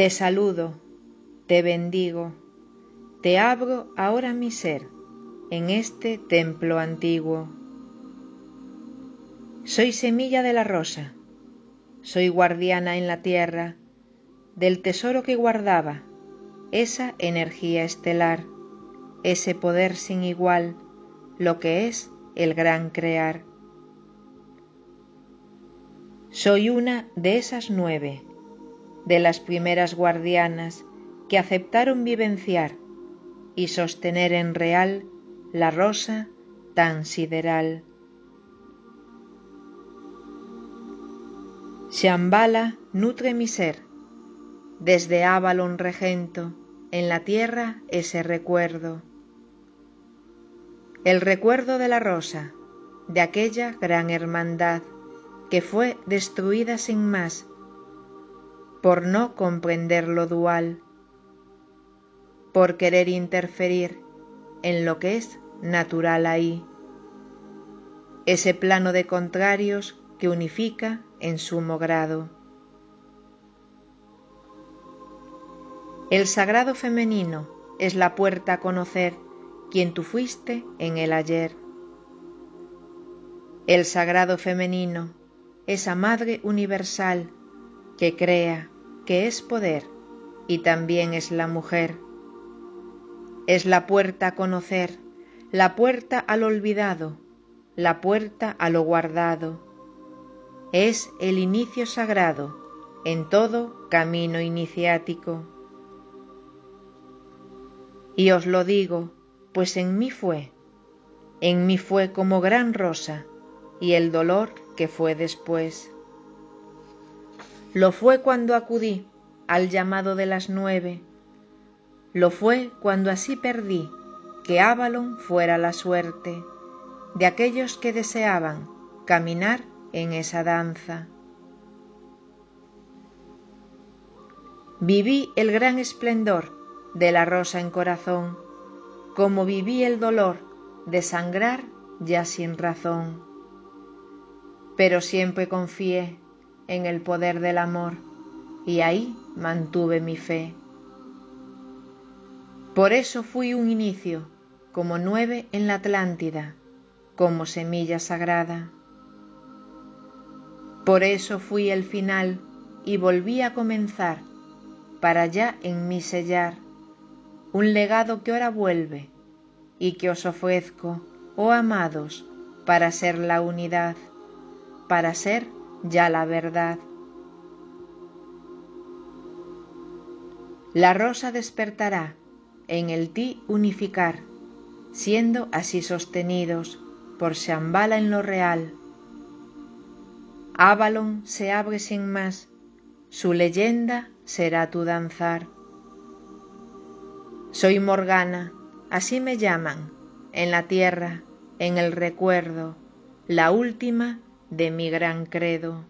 Te saludo, te bendigo, te abro ahora mi ser en este templo antiguo. Soy semilla de la rosa, soy guardiana en la tierra del tesoro que guardaba, esa energía estelar, ese poder sin igual, lo que es el gran crear. Soy una de esas nueve, de las primeras guardianas que aceptaron vivenciar y sostener en real la rosa tan sideral. Shambhala nutre mi ser, desde Avalon regento en la tierra ese recuerdo. El recuerdo de la rosa, de aquella gran hermandad que fue destruida sin más por no comprender lo dual, por querer interferir en lo que es natural ahí, ese plano de contrarios que unifica en sumo grado. El sagrado femenino es la puerta a conocer quien tú fuiste en el ayer. El sagrado femenino, esa madre universal que crea, que es poder y también es la mujer. Es la puerta a conocer, la puerta al olvidado, la puerta a lo guardado. Es el inicio sagrado en todo camino iniciático. Y os lo digo, pues en mí fue, en mí fue como gran rosa, y el dolor que fue después. Lo fue cuando acudí al llamado de las nueve, lo fue cuando así perdí que Avalon fuera la suerte de aquellos que deseaban caminar en esa danza. Viví el gran esplendor de la rosa en corazón, como viví el dolor de sangrar ya sin razón. Pero siempre confié en el poder del amor y ahí mantuve mi fe. Por eso fui un inicio, como nueve en la Atlántida, como semilla sagrada. Por eso fui el final y volví a comenzar, para ya en mí sellar un legado que ahora vuelve y que os ofrezco, oh amados, para ser la unidad, para ser ya la verdad. La rosa despertará en el ti unificar, siendo así sostenidos por Shambhala en lo real. Avalon se abre sin más, su leyenda será tu danzar. Soy Morgana, así me llaman, en la tierra, en el recuerdo, la última de mi gran credo.